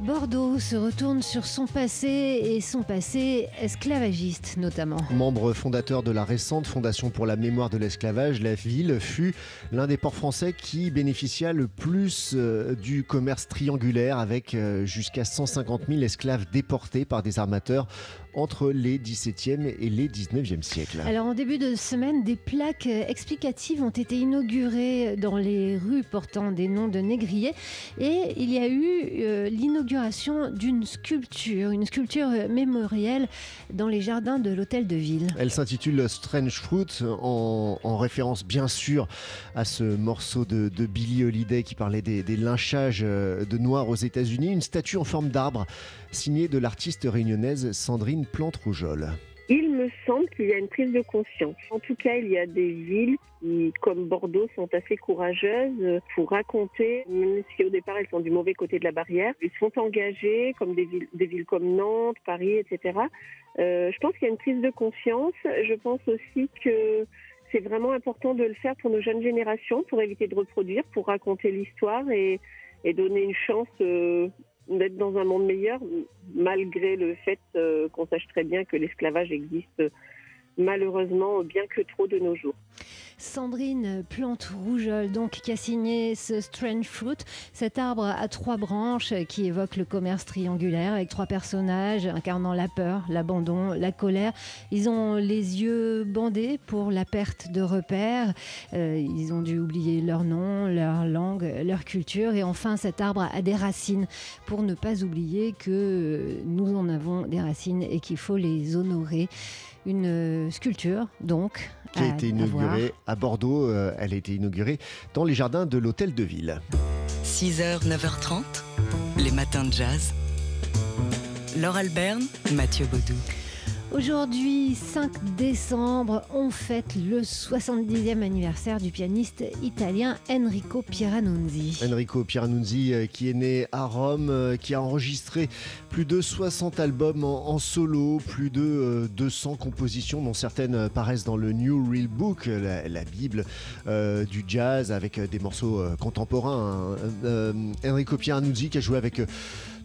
Bordeaux se retourne sur son passé et son passé esclavagiste notamment. Membre fondateur de la récente Fondation pour la mémoire de l'esclavage, la ville fut l'un des ports français qui bénéficia le plus euh, du commerce triangulaire avec euh, jusqu'à 150 000 esclaves déportés par des armateurs entre les 17e et les 19e siècles. Alors en début de semaine, des plaques explicatives ont été inaugurées dans les rues portant des noms de négriers et il y a eu euh, l'inauguration d'une sculpture, une sculpture mémorielle dans les jardins de l'hôtel de ville. Elle s'intitule Strange Fruit en, référence bien sûr à ce morceau de, de Billie Holiday qui parlait des, lynchages euh, de noirs aux États-Unis, une statue en forme d'arbre signée de l'artiste réunionnaise Sandrine Plante-Rougeole. Il me semble qu'il y a une prise de conscience. En tout cas, il y a des villes qui, comme Bordeaux, sont assez courageuses pour raconter, même si au départ elles sont du mauvais côté de la barrière, ils sont engagés, comme des villes, des villes comme Nantes, Paris, etc. Euh, je pense qu'il y a une prise de conscience. Je pense aussi que c'est vraiment important de le faire pour nos jeunes générations, pour éviter de reproduire, pour raconter l'histoire et, donner une chance euh, d'être dans un monde meilleur, malgré le fait euh, qu'on sache très bien que l'esclavage existe malheureusement bien que trop de nos jours. Sandrine Plante Rougeole, donc, qui a signé ce Strange Fruit, cet arbre à trois branches qui évoque le commerce triangulaire avec trois personnages incarnant la peur, l'abandon, la colère. Ils ont les yeux bandés pour la perte de repères. Euh, ils ont dû oublier leur nom, leur langue, leur culture. Et enfin, cet arbre a des racines pour ne pas oublier que nous en avons des racines et qu'il faut les honorer une euh, sculpture, donc. Qui a été inaugurée à, Bordeaux. Euh, elle a été inaugurée dans les jardins de l'hôtel de ville. 6h, 9h30, les matins de jazz. Laure Alberne, Mathieu Baudou. Aujourd'hui, 5 décembre, on fête le 70e anniversaire du pianiste italien Enrico Pieranunzi. Enrico Pieranunzi, euh, qui est né à Rome, euh, qui a enregistré plus de 60 albums en, solo, plus de 200 euh, compositions, dont certaines paraissent dans le New Real Book, la, Bible du jazz, avec des morceaux contemporains. Hein. Enrico Pieranunzi, qui a joué avec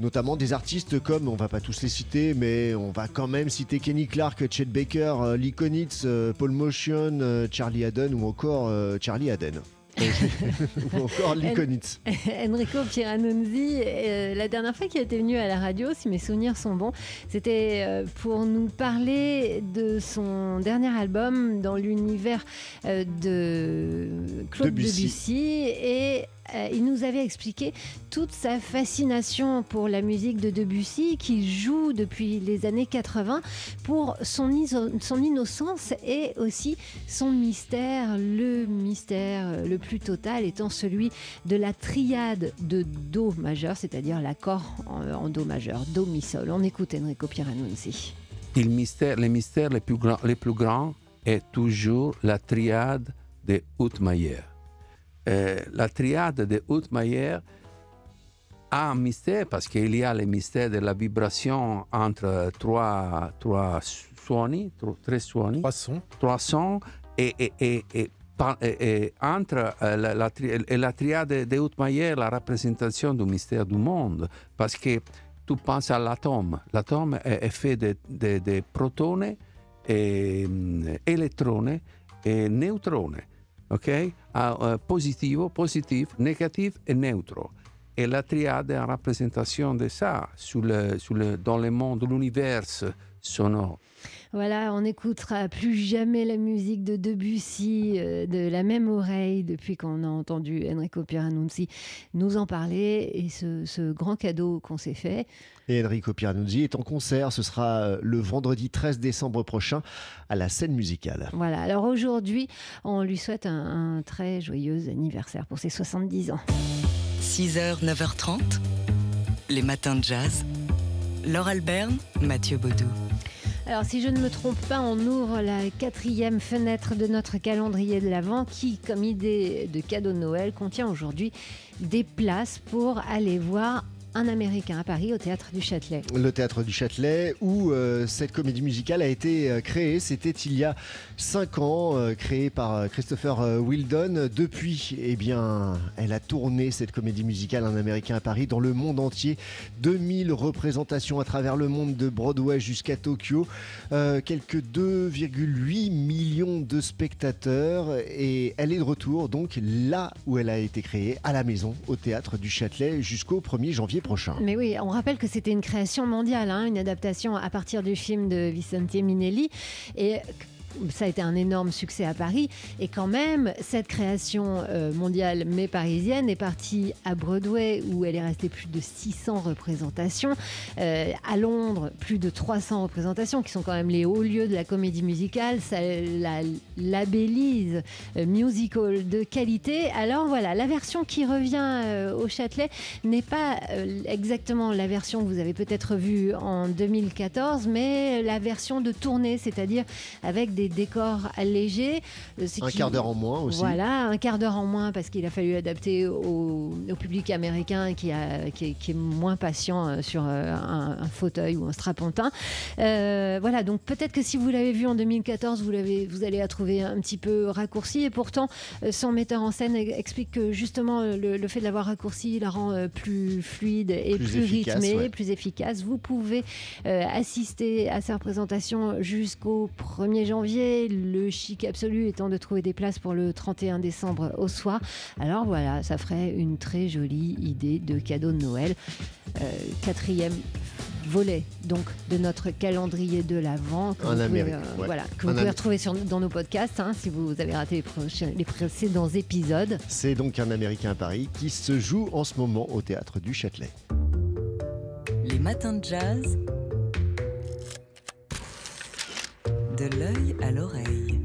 notamment des artistes comme, on va pas tous les citer, mais on va quand même citer Kenny Clark, Chet Baker, euh, Lee Konitz, euh, Paul Motion, euh, Charlie Haden ou encore Charlie Haden. ou encore Lee Konitz. Enrico Pieranunzi, la dernière fois qu'il était venu à la radio, si mes souvenirs sont bons, c'était pour nous parler de son dernier album dans l'univers de Claude Debussy. Debussy et euh, il nous avait expliqué toute sa fascination pour la musique de Debussy, qui joue depuis les années 80, pour son, son innocence et aussi son mystère, le mystère le plus total étant celui de la triade de Do majeur, c'est-à-dire l'accord en, Do majeur, Do mi sol. On écoute Enrico Pieranunzi. Mystère, les mystères les plus, grands, les plus grands est toujours la triade de Outmayer. Euh, la triade de Haute-Mayer a un mystère parce qu'il y a le mystère de la vibration entre trois, trois suoni, trois, suoni, trois sons, trois sons. Et, et, et, et entre euh, la, la, la, triade de Haute-Mayer, la représentation du mystère du monde, parce que tu penses à l'atome. L'atome est, fait de, de, de protoni, et, électroni et neutroni ok? Positivo, positif, négatif et neutre. Et la triade est une représentation de ça dans le monde de l'univers sonore. Voilà, on n'écoutera plus jamais la musique de Debussy euh, de la même oreille depuis qu'on a entendu Enrico Pieranunzi nous en parler et ce, grand cadeau qu'on s'est fait. Et Enrico Pieranunzi est en concert, ce sera euh, le vendredi 13 décembre prochain à la scène musicale. Voilà, alors aujourd'hui, on lui souhaite un, un très joyeux anniversaire pour ses 70 ans. 6h, 9h30, les matins de jazz. Laure Alberne, Mathieu Baudou. Alors, si je ne me trompe pas, on ouvre la quatrième fenêtre de notre calendrier de l'Avent qui, comme idée de cadeau de Noël, contient aujourd'hui des places pour aller voir Un Américain à Paris au théâtre du Châtelet. Le théâtre du Châtelet où euh, cette comédie musicale a été euh, créée. C'était il y a cinq ans, euh, créée par Christopher Wildon. Depuis, eh bien, elle a tourné cette comédie musicale Un Américain à Paris dans le monde entier. 2000 représentations à travers le monde de Broadway jusqu'à Tokyo. quelques 2,8 millions de spectateurs et elle est de retour donc là où elle a été créée, à la maison, au théâtre du Châtelet jusqu'au 1er janvier prochain. Mais oui, on rappelle que c'était une création mondiale, hein, une adaptation à partir du film de Vicente Minelli. Et ça a été un énorme succès à Paris. Et quand même, cette création euh, mondiale mais parisienne est partie à Broadway où elle est restée plus de 600 représentations. Euh, à Londres, plus de 300 représentations qui sont quand même les hauts lieux de la comédie musicale. Ça la labellise euh, musical de qualité. Alors voilà, la version qui revient au Châtelet n'est pas exactement la version que vous avez peut-être vue en 2014, mais la version de tournée, c'est-à-dire avec des des décors allégés. Euh, un quart d'heure en moins aussi. Voilà, un quart d'heure en moins parce qu'il a fallu adapter au, public américain qui, a, qui, est, moins patient euh, sur euh, un, fauteuil ou un strapontin. voilà, donc peut-être que si vous l'avez vu en 2014, vous, l'avez, vous allez la trouver un petit peu raccourci. Et pourtant, son metteur en scène explique que justement le, fait de l'avoir raccourci la rend plus fluide et plus, rythmé, plus efficace. Vous pouvez assister à sa représentation jusqu'au 1er janvier le chic absolu étant de trouver des places pour le 31 décembre au soir. Alors voilà, ça ferait une très jolie idée de cadeau de Noël. Euh, quatrième volet donc de notre calendrier de l'Avent que, vous pouvez, euh, voilà, que vous pouvez retrouver sur, dans nos podcasts hein, si vous avez raté les, les précédents épisodes. C'est donc un Américain à Paris qui se joue en ce moment au théâtre du Châtelet. Les matins de jazz De l'œil à l'oreille.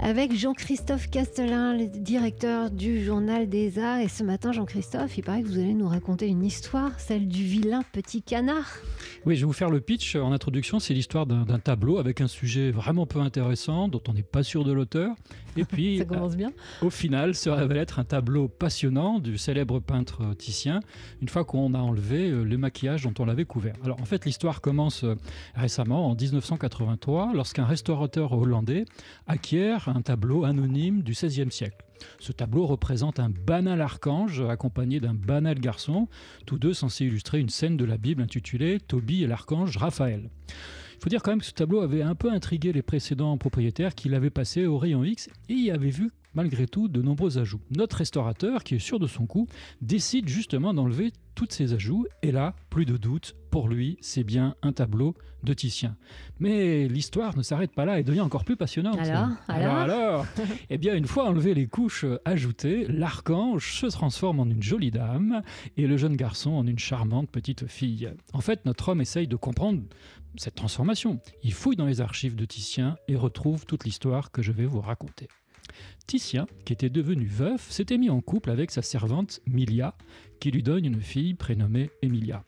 Avec Jean-Christophe Castelin, le directeur du Journal des Arts. Et ce matin, Jean-Christophe, il paraît que vous allez nous raconter une histoire, celle du vilain petit canard. Oui, je vais vous faire le pitch en introduction. C'est l'histoire d'un tableau avec un sujet vraiment peu intéressant, dont on n'est pas sûr de l'auteur. Et puis, Ça commence bien. Euh, au final, se révèle être un tableau passionnant du célèbre peintre Titien, une fois qu'on a enlevé euh, le maquillage dont on l'avait couvert. Alors, en fait, l'histoire commence euh, récemment, en 1983, lorsqu'un restaurateur hollandais acquiert un tableau anonyme du XVIe siècle. Ce tableau représente un banal archange accompagné d'un banal garçon, tous deux censés illustrer une scène de la Bible intitulée Tobie et l'archange Raphaël. Il faut dire quand même que ce tableau avait un peu intrigué les précédents propriétaires qui l'avaient passé au rayon X et y avaient vu malgré tout de nombreux ajouts. Notre restaurateur, qui est sûr de son coup, décide justement d'enlever tous ces ajouts et là, plus de doute, pour lui, c'est bien un tableau de Titien. Mais l'histoire ne s'arrête pas là et devient encore plus passionnante. Alors Alors, alors, Eh bien, une fois enlevé les couches ajoutées, l'archange se transforme en une jolie dame et le jeune garçon en une charmante petite fille. En fait, notre homme essaye de comprendre cette transformation. Il fouille dans les archives de Titien et retrouve toute l'histoire que je vais vous raconter. Titien, qui était devenu veuf, s'était mis en couple avec sa servante Milia, qui lui donne une fille prénommée Emilia.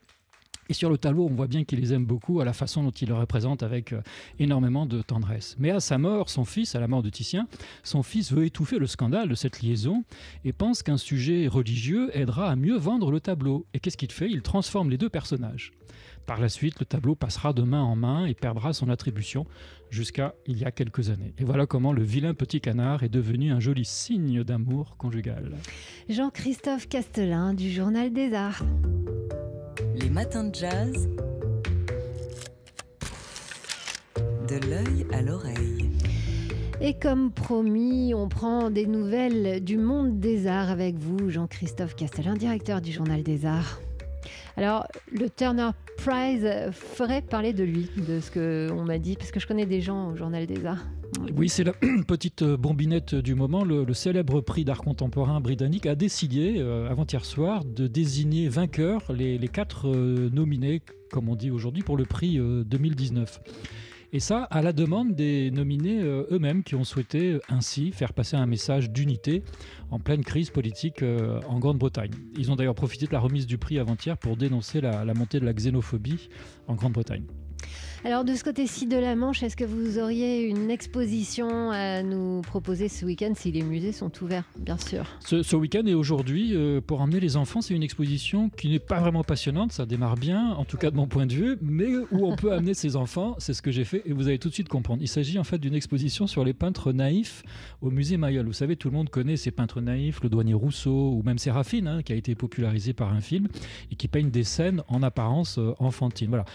Et sur le tableau, on voit bien qu'il les aime beaucoup à la façon dont il le représente avec euh, énormément de tendresse. Mais à sa mort, son fils, à la mort de Titien, son fils veut étouffer le scandale de cette liaison et pense qu'un sujet religieux aidera à mieux vendre le tableau. Et qu'est-ce qu'il fait? Il transforme les deux personnages. Par la suite, le tableau passera de main en main et perdra son attribution jusqu'à il y a quelques années. Et voilà comment le vilain petit canard est devenu un joli signe d'amour conjugal. Jean-Christophe Castelin du Journal des Arts. Les matins de jazz. De l'œil à l'oreille. Et comme promis, on prend des nouvelles du monde des arts avec vous, Jean-Christophe Castelin, directeur du Journal des Arts. Alors, le Turner Prize ferait parler de lui, de ce qu'on m'a dit, parce que je connais des gens au Journal des Arts. Oui, c'est la petite bombinette du moment. Le, célèbre prix d'art contemporain britannique a décidé, euh, avant-hier soir, de désigner vainqueurs les, quatre euh, nominés, comme on dit aujourd'hui, pour le prix 2019. Et ça, à la demande des nominés euh, eux-mêmes qui ont souhaité euh, ainsi faire passer un message d'unité en pleine crise politique euh, en Grande-Bretagne. Ils ont d'ailleurs profité de la remise du prix avant-hier pour dénoncer la, montée de la xénophobie en Grande-Bretagne. Alors de ce côté-ci de la Manche, est-ce que vous auriez une exposition à nous proposer ce week-end si les musées sont ouverts, bien sûr? Ce, week-end et aujourd'hui, euh, pour emmener les enfants, c'est une exposition qui n'est pas vraiment passionnante, ça démarre bien, en tout cas de mon point de vue, mais où on peut amener ses enfants, c'est ce que j'ai fait et vous allez tout de suite comprendre. Il s'agit en fait d'une exposition sur les peintres naïfs au musée Mayol. Vous savez, tout le monde connaît ces peintres naïfs, le douanier Rousseau ou même Séraphine, hein, qui a été popularisé par un film et qui peignent des scènes en apparence euh, enfantines. Voilà,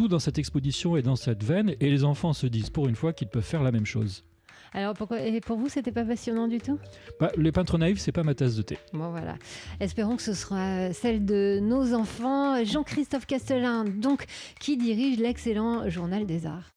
tout dans cette exposition et dans cette veine, et les enfants se disent pour une fois qu'ils peuvent faire la même chose. Alors pourquoi et pour vous, c'était pas passionnant du tout? Bah, les peintres naïfs, c'est pas ma tasse de thé. Bon voilà. Espérons que ce sera celle de nos enfants. Jean-Christophe Castellin, donc, qui dirige l'excellent Journal des Arts.